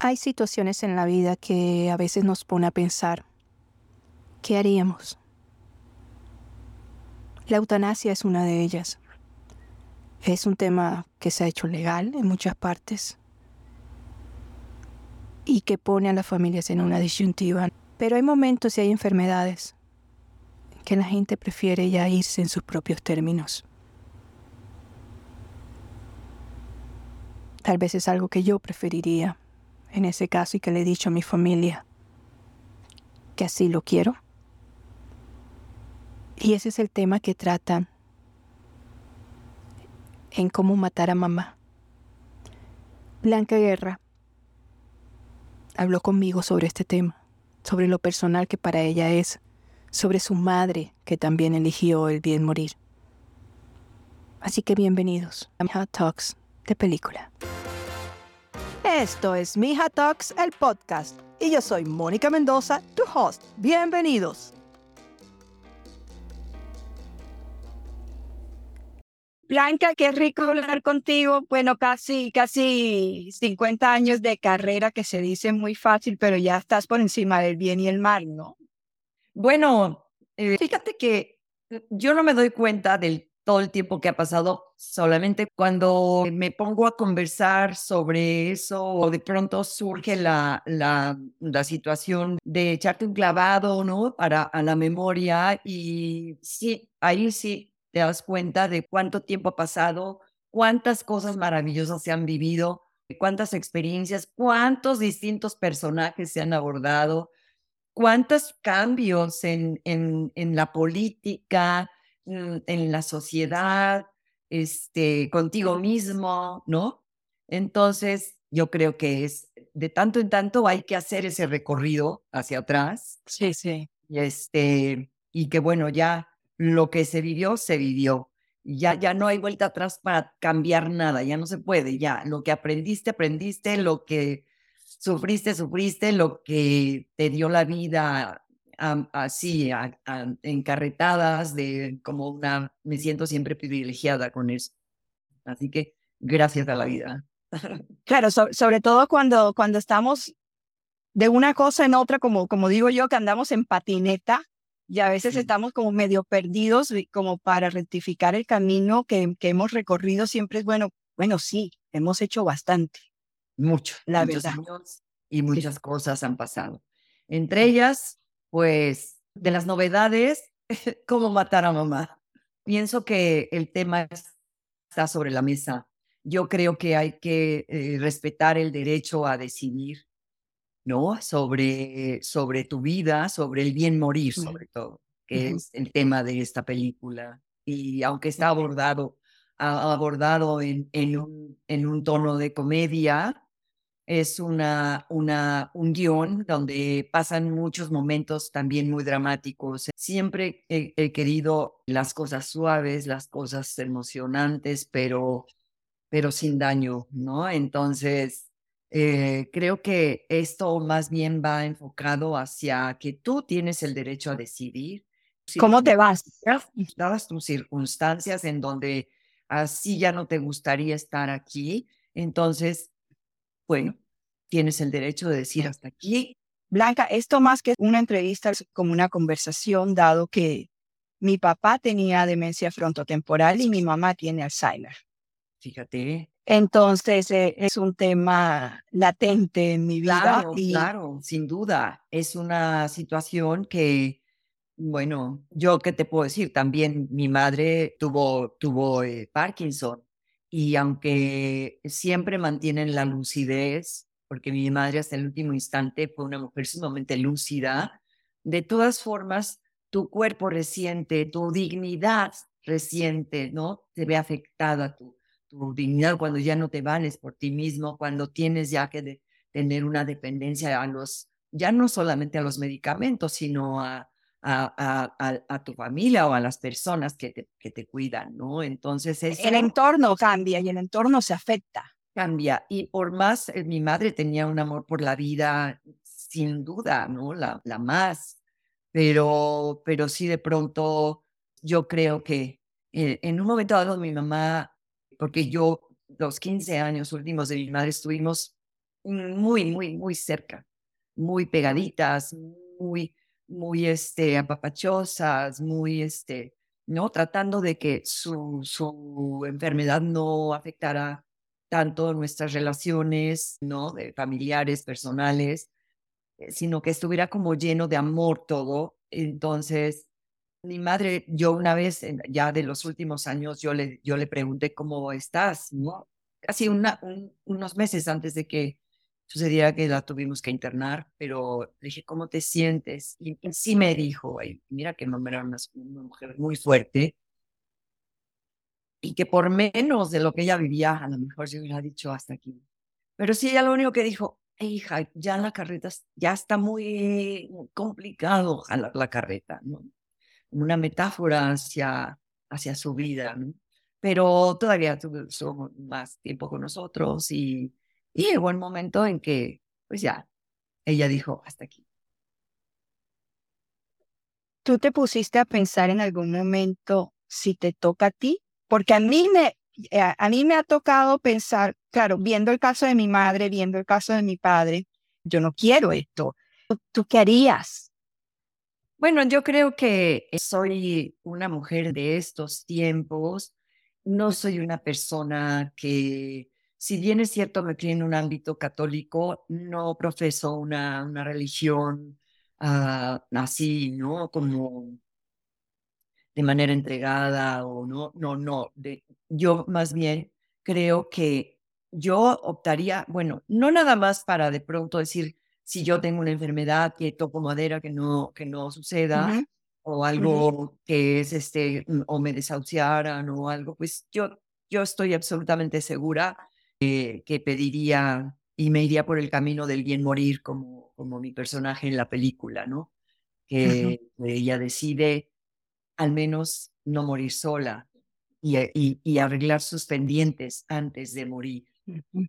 Hay situaciones en la vida que a veces nos pone a pensar, ¿qué haríamos? La eutanasia es una de ellas. Es un tema que se ha hecho legal en muchas partes y que pone a las familias en una disyuntiva. Pero hay momentos y hay enfermedades que la gente prefiere ya irse en sus propios términos. Tal vez es algo que yo preferiría en ese caso y que le he dicho a mi familia que así lo quiero. Y ese es el tema que tratan en cómo matar a mamá. Blanca Guerra habló conmigo sobre este tema, sobre lo personal que para ella es, sobre su madre que también eligió el bien morir. Así que bienvenidos a Hot Talks de película. Esto es Mija Talks, el podcast, y yo soy Mónica Mendoza, tu host. Bienvenidos. Blanca, qué rico hablar contigo. Bueno, casi, casi 50 años de carrera que se dice muy fácil, pero ya estás por encima del bien y el mal, ¿no? Bueno, eh, fíjate que yo no me doy cuenta del todo el tiempo que ha pasado, solamente cuando me pongo a conversar sobre eso o de pronto surge la, la, la situación de echarte un clavado, ¿no? Para a la memoria y sí, ahí sí te das cuenta de cuánto tiempo ha pasado, cuántas cosas maravillosas se han vivido, cuántas experiencias, cuántos distintos personajes se han abordado, cuántos cambios en, en, en la política, en la sociedad, este, contigo mismo, ¿no? Entonces, yo creo que es de tanto en tanto hay que hacer ese recorrido hacia atrás. Sí, sí. Y este, y que bueno, ya lo que se vivió, se vivió. Ya, ya no hay vuelta atrás para cambiar nada, ya no se puede, ya lo que aprendiste, aprendiste, lo que sufriste, sufriste, lo que te dio la vida así, encarretadas, de como una, me siento siempre privilegiada con eso. Así que gracias a la vida. Claro, sobre todo cuando, cuando estamos de una cosa en otra, como, como digo yo, que andamos en patineta, y a veces estamos como medio perdidos como para rectificar el camino que, que, hemos recorrido. Siempre es bueno, bueno, sí, hemos hecho bastante. Mucho, la muchos verdad. años y muchas cosas han pasado. Entre ellas, pues, de las novedades, cómo matar a mamá. Pienso que el tema está sobre la mesa. Yo creo que hay que eh, respetar el derecho a decidir ¿no? Sobre, sobre tu vida, sobre el bien morir, sobre todo, que es el tema de esta película. Y aunque está abordado, abordado en, en, un, en un tono de comedia, es una, una, un guion donde pasan muchos momentos también muy dramáticos. Siempre he, he, querido las cosas suaves, las cosas emocionantes, pero, pero sin daño, ¿no? Entonces, eh, creo que esto más bien va enfocado hacia que tú tienes el derecho a decidir. ¿Cómo te vas? Dadas tus circunstancias en donde así ya no te gustaría estar aquí, entonces, bueno, tienes el derecho de decir hasta aquí. Blanca, esto más que una entrevista es como una conversación, dado que mi papá tenía demencia frontotemporal y mi mamá tiene Alzheimer. Fíjate. Entonces eh, es un tema latente en mi vida. Claro, claro, sin duda. Es una situación que, bueno, yo qué te puedo decir, también mi madre tuvo, tuvo eh, Parkinson y aunque siempre mantienen la lucidez, porque mi madre hasta el último instante fue una mujer sumamente lúcida, de todas formas, tu cuerpo reciente, tu dignidad reciente, ¿no? Se ve afectada tu tu dignidad, cuando ya no te vales por ti mismo, cuando tienes ya que tener una dependencia a los, ya no solamente a los medicamentos, sino a, a, a, a tu familia o a las personas que te, que te cuidan, ¿no? Entonces es... El entorno cambia y el entorno se afecta. Cambia. Y por más, eh, mi madre tenía un amor por la vida, sin duda, ¿no? La, la más. Pero, pero sí de pronto yo creo que eh, en un momento dado mi mamá porque yo los 15 años últimos de mi madre estuvimos muy, muy, muy cerca, muy pegaditas, muy, muy, este, apapachosas, muy, este, ¿no? Tratando de que su, su enfermedad no afectara tanto nuestras relaciones, ¿no? De familiares, personales, eh, sino que estuviera como lleno de amor todo. Entonces, mi madre, yo una vez, ya de los últimos años, yo le, yo le pregunté cómo estás, ¿no? Casi unos meses antes de que sucediera que la tuvimos que internar, pero le dije, ¿cómo te sientes? Y, sí me dijo, mira que no era una, una mujer muy fuerte, y que por menos de lo que ella vivía, a lo mejor se hubiera dicho hasta aquí. Pero sí, ella lo único que dijo, hija, ya la carreta ya está muy complicado jalar la carreta, ¿no? Una metáfora hacia, hacia su vida, ¿no? Pero todavía tuvo más tiempo con nosotros y, y llegó el momento en que, pues ya, ella dijo, hasta aquí. ¿Tú te pusiste a pensar en algún momento si te toca a ti? Porque a mí me, eh, a mí me ha tocado pensar, claro, viendo el caso de mi madre, viendo el caso de mi padre, yo no quiero esto. ¿Tú qué harías? Bueno, yo creo que soy una mujer de estos tiempos. No soy una persona que, si bien es cierto, me crié en un ámbito católico, no profeso una, una religión ah, así, ¿no? Como de manera entregada o no, no, no. De, yo más bien creo que yo optaría, bueno, no nada más para de pronto decir, si yo tengo una enfermedad que toco madera que no, que no suceda, o algo que es este, o me desahuciaran o algo, pues yo, yo estoy absolutamente segura que pediría y me iría por el camino del bien morir como, como mi personaje en la película, ¿no? Que ella decide al menos no morir sola y, y, arreglar sus pendientes antes de morir,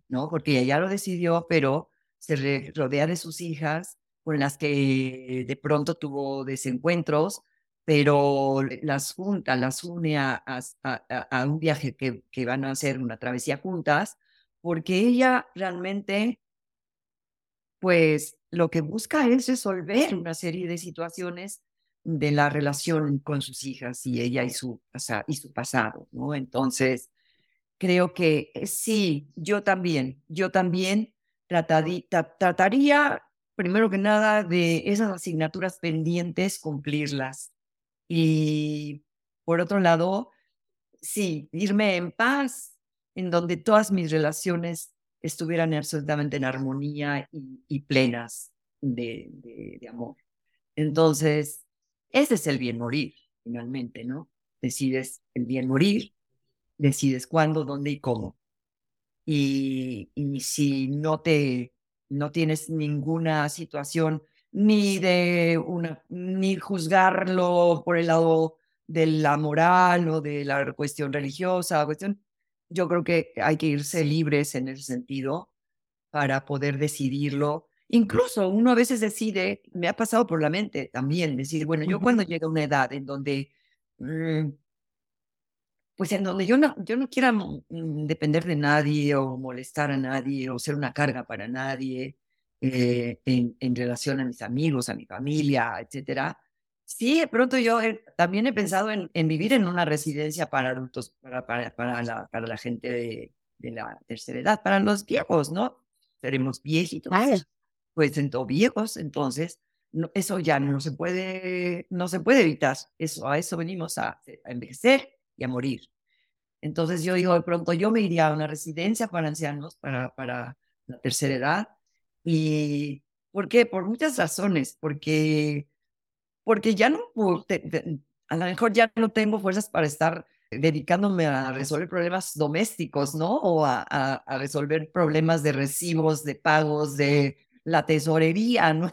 ¿no? Porque ella ya lo decidió, pero se rodea de sus hijas con las que de pronto tuvo desencuentros, pero las junta, las une a, a, un viaje que, que van a hacer una travesía juntas, porque ella realmente, pues lo que busca es resolver una serie de situaciones de la relación con sus hijas y ella y su, y su pasado, ¿no? Entonces, creo que eh, sí, yo también, yo también trataría, primero que nada, de esas asignaturas pendientes, cumplirlas. Y por otro lado, sí, irme en paz, en donde todas mis relaciones estuvieran absolutamente en armonía y, plenas de, amor. Entonces, ese es el bien morir, finalmente, ¿no? Decides el bien morir, decides cuándo, dónde y cómo. Y, y si no te, no tienes ninguna situación ni de una, ni juzgarlo por el lado de la moral o de la cuestión religiosa, cuestión, yo creo que hay que irse libres en ese sentido para poder decidirlo. Incluso uno a veces decide, me ha pasado por la mente también, decir, bueno, yo cuando llega una edad en donde, mm, pues en donde yo no, yo no quiera mm, depender de nadie o molestar a nadie o ser una carga para nadie eh, en, en, relación a mis amigos, a mi familia, etcétera. Sí, de pronto yo también he pensado en, en, vivir en una residencia para adultos, para, para, para, la, para la gente de, de la tercera edad, para los viejos, ¿no? Seremos viejitos pues en viejos, entonces eso ya no se puede, no se puede evitar. Eso, a eso venimos a, envejecer y a morir. Entonces yo digo, de pronto yo me iría a una residencia para ancianos, para, para la tercera edad. ¿Y por qué? Por muchas razones, porque, porque ya no, a lo mejor ya no tengo fuerzas para estar dedicándome a resolver problemas domésticos, ¿no? O a, a resolver problemas de recibos, de pagos, de la tesorería, ¿no?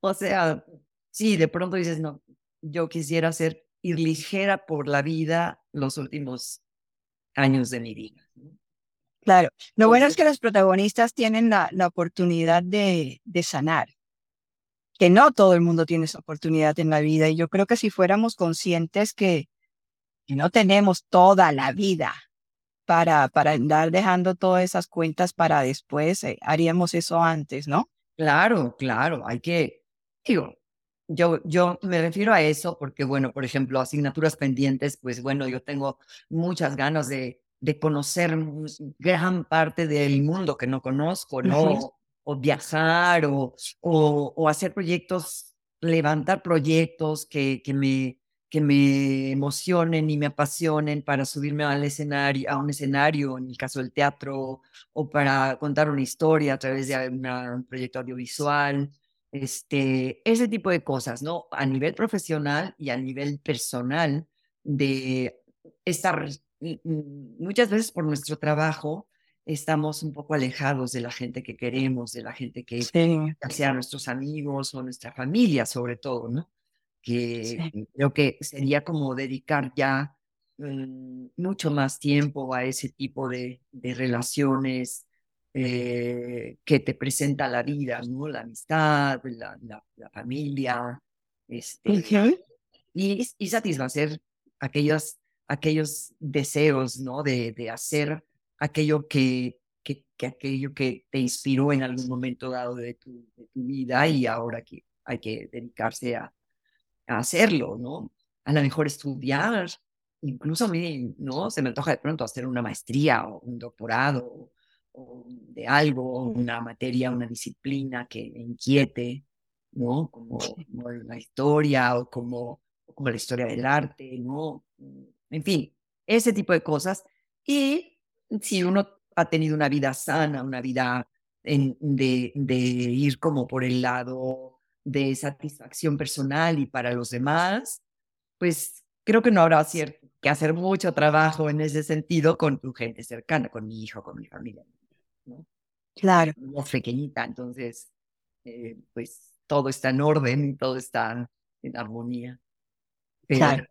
o sea, sí, de pronto dices, no, yo quisiera ser ir ligera por la vida los últimos años de mi vida. Claro, lo bueno es que los protagonistas tienen la, la oportunidad de, de sanar, que no todo el mundo tiene esa oportunidad en la vida y yo creo que si fuéramos conscientes que, que no tenemos toda la vida para, para andar dejando todas esas cuentas para después, eh, haríamos eso antes, ¿no? Claro, claro, hay que, digo, yo, yo me refiero a eso porque, bueno, por ejemplo, asignaturas pendientes, pues bueno, yo tengo muchas ganas de, de conocer gran parte del mundo que no conozco, ¿no? O viajar o, o, hacer proyectos, levantar proyectos que, que me, que me emocionen y me apasionen para subirme al escenario, a un escenario, en el caso del teatro, o para contar una historia a través de un proyecto audiovisual, este, ese tipo de cosas, ¿no? A nivel profesional y a nivel personal, de estar muchas veces por nuestro trabajo estamos un poco alejados de la gente que queremos, de la gente que sea nuestros amigos o nuestra familia sobre todo, ¿no? que creo que sería como dedicar ya mm, mucho más tiempo a ese tipo de, de relaciones eh, que te presenta la vida, ¿no? La amistad, la, la, familia, este, y, y, satisfacer aquellos, aquellos deseos, ¿no? De, de hacer aquello que, que, que, aquello que te inspiró en algún momento dado de tu, de tu vida y ahora que hay que dedicarse a, hacerlo, ¿no? A lo mejor estudiar, incluso a mí, ¿no? Se me antoja de pronto hacer una maestría o un doctorado o de algo, una materia, una disciplina que me inquiete, ¿no? Como, la historia o como, como la historia del arte, ¿no? En fin, ese tipo de cosas. Y si uno ha tenido una vida sana, una vida en, de, de ir como por el lado de satisfacción personal y para los demás, pues creo que no habrá que hacer mucho trabajo en ese sentido con tu gente cercana, con mi hijo, con mi familia. ¿no? Claro. Es pequeñita, entonces, eh, pues todo está en orden, todo está en armonía. claro.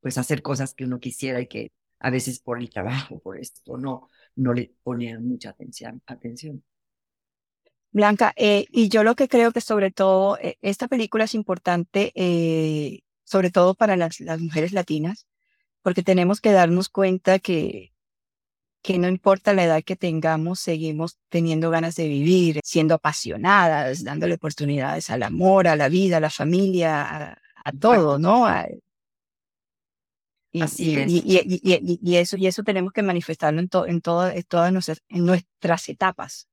Pues hacer cosas que uno quisiera y que a veces por el trabajo, por esto, no, no le ponían mucha atención. atención. Blanca, eh, y yo lo que creo que sobre todo eh, esta película es importante, eh, sobre todo para las, las, mujeres latinas, porque tenemos que darnos cuenta que, que no importa la edad que tengamos, seguimos teniendo ganas de vivir, siendo apasionadas, dándole oportunidades al amor, a la vida, a la familia, a, todo, ¿no? Y, Así es. Y, y, y, eso, y eso tenemos que manifestarlo en, en, en todas nuestras, en nuestras etapas.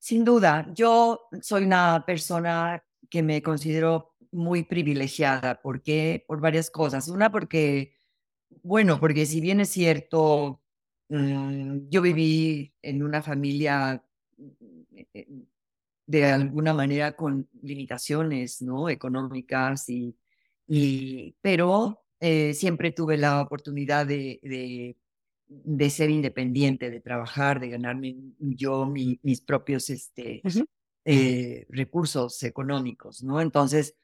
Sin duda, yo soy una persona que me considero muy privilegiada. ¿Por qué? Por varias cosas. Una, porque, bueno, porque si bien es cierto, mm, yo viví en una familia eh, eh, de alguna manera con limitaciones ¿no? económicas, y, y, pero eh, siempre tuve la oportunidad de, de de ser independiente, de trabajar, de ganarme yo mis propios este, eh, recursos económicos, ¿no? Entonces,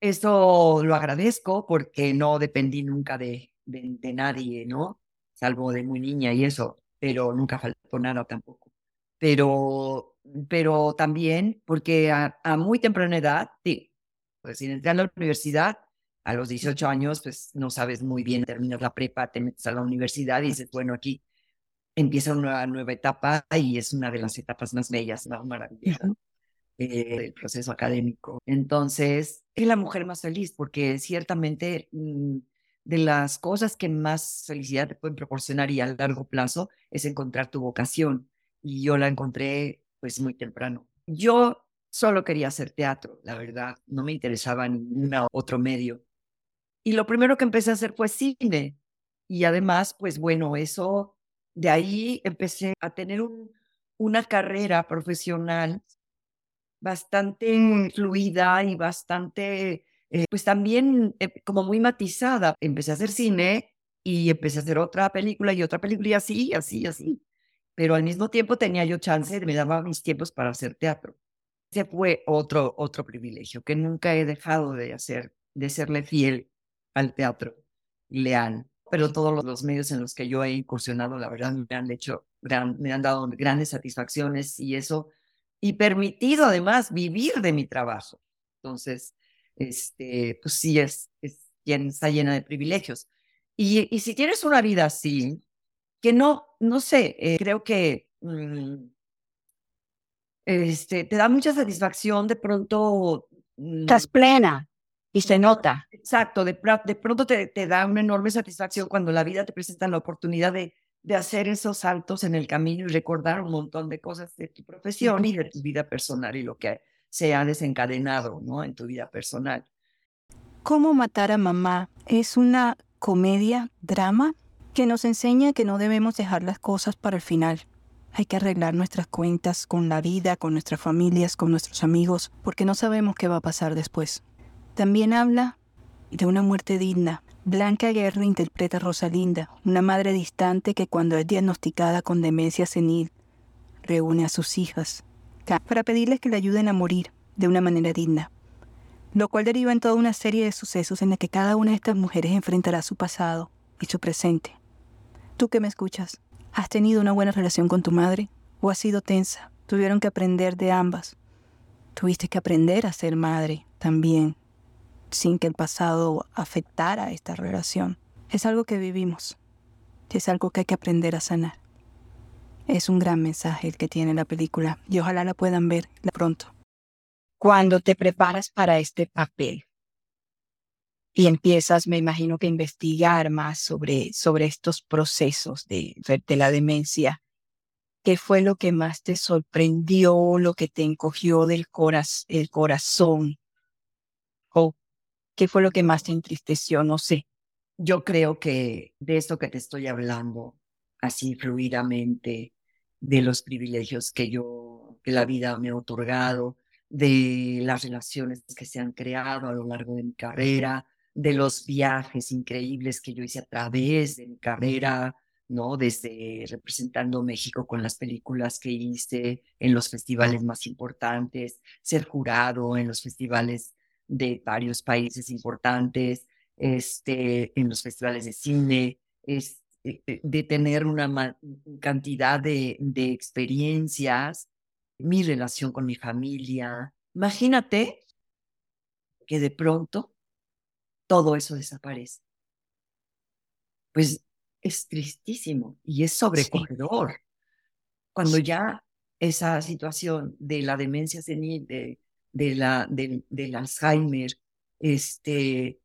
esto lo agradezco porque no dependí nunca de, de, nadie, ¿no? Salvo de muy niña y eso, pero nunca faltó nada tampoco. Pero, pero también porque a, a muy temprana edad, sí, pues entrando a la universidad, a los 18 años, pues no sabes muy bien, terminas la prepa, te metes a la universidad y dices, bueno, aquí empieza una nueva etapa y es una de las etapas más bellas, más maravillosas eh, del proceso académico. Entonces, es la mujer más feliz porque ciertamente mm, de las cosas que más felicidad te pueden proporcionar y a largo plazo es encontrar tu vocación. Y yo la encontré pues muy temprano. Yo solo quería hacer teatro, la verdad, no me interesaba ningún otro medio. Y lo primero que empecé a hacer fue cine. Y además, pues bueno, eso, de ahí empecé a tener un, una carrera profesional bastante fluida y bastante, eh, pues también eh, como muy matizada. Empecé a hacer cine y empecé a hacer otra película y otra película y así, así, así. Pero al mismo tiempo tenía yo chance, me daba mis tiempos para hacer teatro. Ese fue otro, otro privilegio que nunca he dejado de hacer, de serle fiel al teatro leal. Pero todos los medios en los que yo he incursionado, la verdad, me han hecho, me han dado grandes satisfacciones y eso, y permitido además vivir de mi trabajo. Entonces, este, pues sí, es, es está llena de privilegios. Y, y si tienes una vida así, que no, no sé, eh, creo que mm, este, te da mucha satisfacción de pronto. Mm, Estás plena y se nota. Exacto, de, de pronto te, te, da una enorme satisfacción cuando la vida te presenta la oportunidad de, de hacer esos saltos en el camino y recordar un montón de cosas de tu profesión y de tu vida personal y lo que se ha desencadenado ¿no? en tu vida personal. ¿Cómo matar a mamá? Es una comedia, drama, que nos enseña que no debemos dejar las cosas para el final. Hay que arreglar nuestras cuentas con la vida, con nuestras familias, con nuestros amigos, porque no sabemos qué va a pasar después. También habla de una muerte digna. Blanca Guerra interpreta a Rosalinda, una madre distante que cuando es diagnosticada con demencia senil, reúne a sus hijas para pedirles que le ayuden a morir de una manera digna, lo cual deriva en toda una serie de sucesos en la que cada una de estas mujeres enfrentará su pasado y su presente. Tú que me escuchas, ¿has tenido una buena relación con tu madre o has sido tensa? Tuvieron que aprender de ambas. Tuviste que aprender a ser madre también sin que el pasado afectara esta relación. Es algo que vivimos, es algo que hay que aprender a sanar. Es un gran mensaje el que tiene la película y ojalá la puedan ver pronto. Cuando te preparas para este papel y empiezas, me imagino que investigar más sobre, sobre estos procesos de, de la demencia, ¿qué fue lo que más te sorprendió, lo que te encogió del el corazón? ¿O ¿Qué fue lo que más te entristeció? No sé. Yo creo que de esto que te estoy hablando, así fluidamente, de los privilegios que yo, que la vida me ha otorgado, de las relaciones que se han creado a lo largo de mi carrera, de los viajes increíbles que yo hice a través de mi carrera, ¿no? Desde representando México con las películas que hice en los festivales más importantes, ser jurado en los festivales de varios países importantes, este, en los festivales de cine, es, eh, eh, de tener una cantidad de, de experiencias, mi relación con mi familia. Imagínate que de pronto todo eso desaparece. Pues es tristísimo y es sobrecogedor. Cuando ya esa situación de la demencia senil, de de la, del, del Alzheimer, este,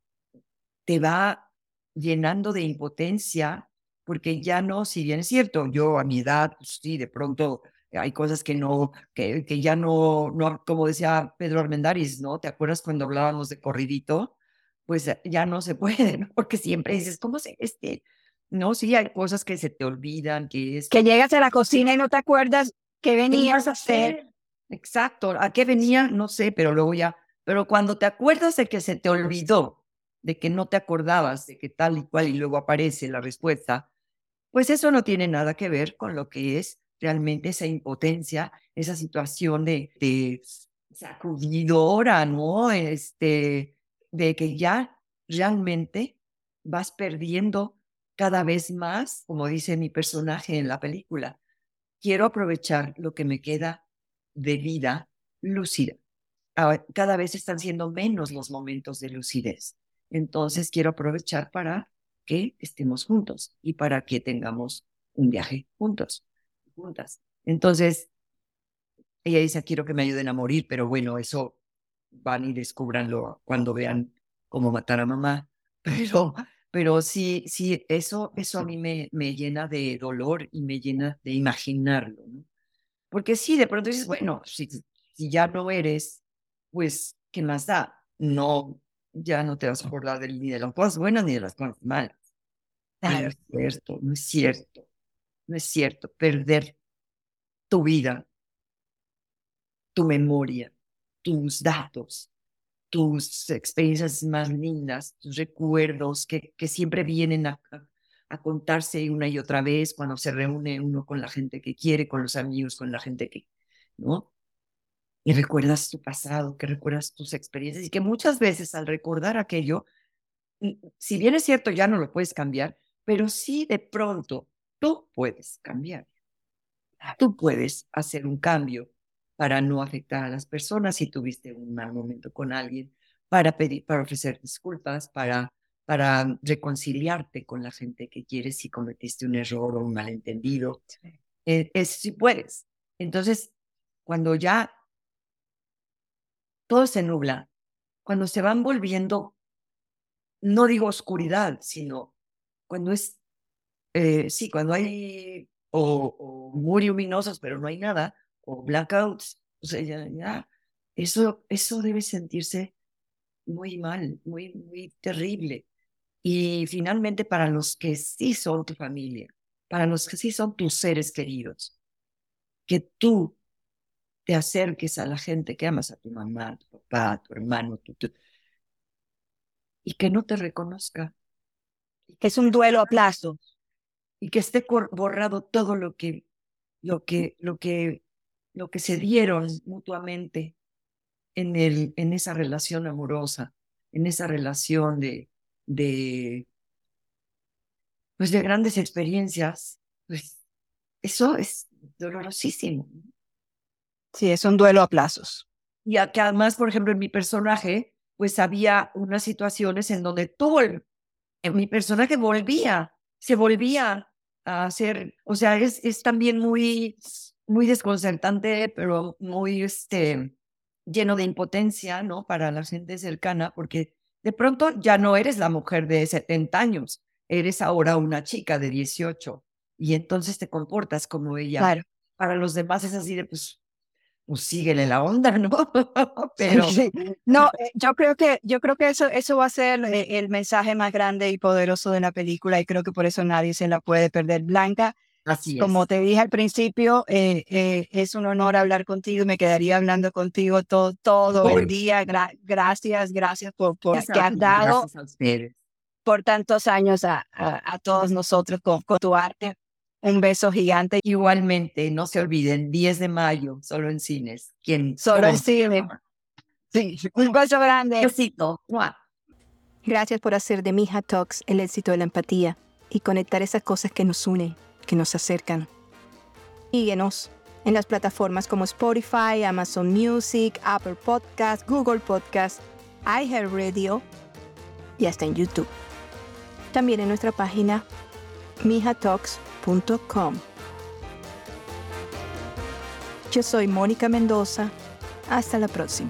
te va llenando de impotencia, porque ya no, si bien es cierto, yo a mi edad, pues sí, de pronto hay cosas que no, que, que ya no, no, como decía Pedro Armendáriz, ¿no? ¿Te acuerdas cuando hablábamos de corridito? Pues ya no se puede. Porque siempre dices, ¿cómo se, este, no, sí, hay cosas que se te olvidan, que es... Que llegas a la cocina y no te acuerdas qué venías a hacer. Exacto, ¿a qué venía? No sé, pero luego ya, pero cuando te acuerdas de que se te olvidó, de que no te acordabas, de que tal y cual y luego aparece la respuesta, pues eso no tiene nada que ver con lo que es realmente esa impotencia, esa situación de, de sacudidora, ¿no? Este, de que ya realmente vas perdiendo cada vez más, como dice mi personaje en la película. Quiero aprovechar lo que me queda de vida lúcida. Cada vez están siendo menos los momentos de lucidez. Entonces quiero aprovechar para que estemos juntos y para que tengamos un viaje juntos, juntas. Entonces, ella dice, quiero que me ayuden a morir, pero bueno, eso van y descubranlo cuando vean cómo matar a mamá. Pero, pero sí, sí, eso, eso a mí me, me llena de dolor y me llena de imaginarlo. Porque sí, de pronto dices, bueno, si, si ya no eres, pues, ¿qué más da? No, ya no te vas a acordar ni de las cosas buenas ni de las cosas malas. No es cierto, no es cierto, no es cierto. Perder tu vida, tu memoria, tus datos, tus experiencias más lindas, tus recuerdos que, que siempre vienen a, a contarse una y otra vez cuando se reúne uno con la gente que quiere, con los amigos, con la gente que, ¿no? Y recuerdas tu pasado, que recuerdas tus experiencias y que muchas veces al recordar aquello, si bien es cierto, ya no lo puedes cambiar, pero sí de pronto tú puedes cambiar. Tú puedes hacer un cambio para no afectar a las personas si tuviste un mal momento con alguien, para pedir, para ofrecer disculpas, para para reconciliarte con la gente que quieres si cometiste un error o un malentendido. Eh, es si puedes. Entonces, cuando ya todo se nubla, cuando se van volviendo, no digo oscuridad, sino cuando es, eh, sí, cuando hay o, muy luminosos, pero no hay nada, o blackouts, o sea, ya, eso, eso debe sentirse muy mal, muy, muy terrible. Y finalmente para los que sí son tu familia, para los que sí son tus seres queridos, que tú te acerques a la gente que amas, a tu mamá, a tu papá, a tu hermano, y que no te reconozca. Es un duelo a plazo. Y que esté borrado todo lo que, lo que, lo que, lo que se dieron mutuamente en, el, en esa relación amorosa, en esa relación de, de, pues de grandes experiencias, pues eso es dolorosísimo. Sí, es un duelo a plazos. Y que además, por ejemplo, en mi personaje, pues había unas situaciones en donde todo el, en mi personaje volvía, se volvía a hacer, o sea, es, es también muy, muy desconcertante, pero muy, este, lleno de impotencia, ¿no? Para la gente cercana, porque de pronto ya no eres la mujer de 70 años, eres ahora una chica de 18 y entonces te comportas como ella. Claro. Para los demás es así de, pues, pues síguele la onda, ¿no? Pero no, eh, yo creo que yo creo que eso eso va a ser eh, el mensaje más grande y poderoso de la película y creo que por eso nadie se la puede perder. Blanca, Así como te dije al principio, eh, es un honor hablar contigo. Me quedaría hablando contigo todo todo el día. gracias, gracias por por que has dado por tantos años a, a, todos nosotros con, con tu arte. Un beso gigante. Igualmente, no se olviden, 10 de mayo, solo en cines. ¿Quién? Solo en cines. Sí, un beso grande. Besito. Gracias por hacer de Mija Talks el éxito de la empatía y conectar esas cosas que nos unen, que nos acercan. Síguenos en las plataformas como Spotify, Amazon Music, Apple Podcast, Google Podcast, iHeartRadio y hasta en YouTube. También en nuestra página mijatalks.com yo soy Mónica Mendoza. Hasta la próxima.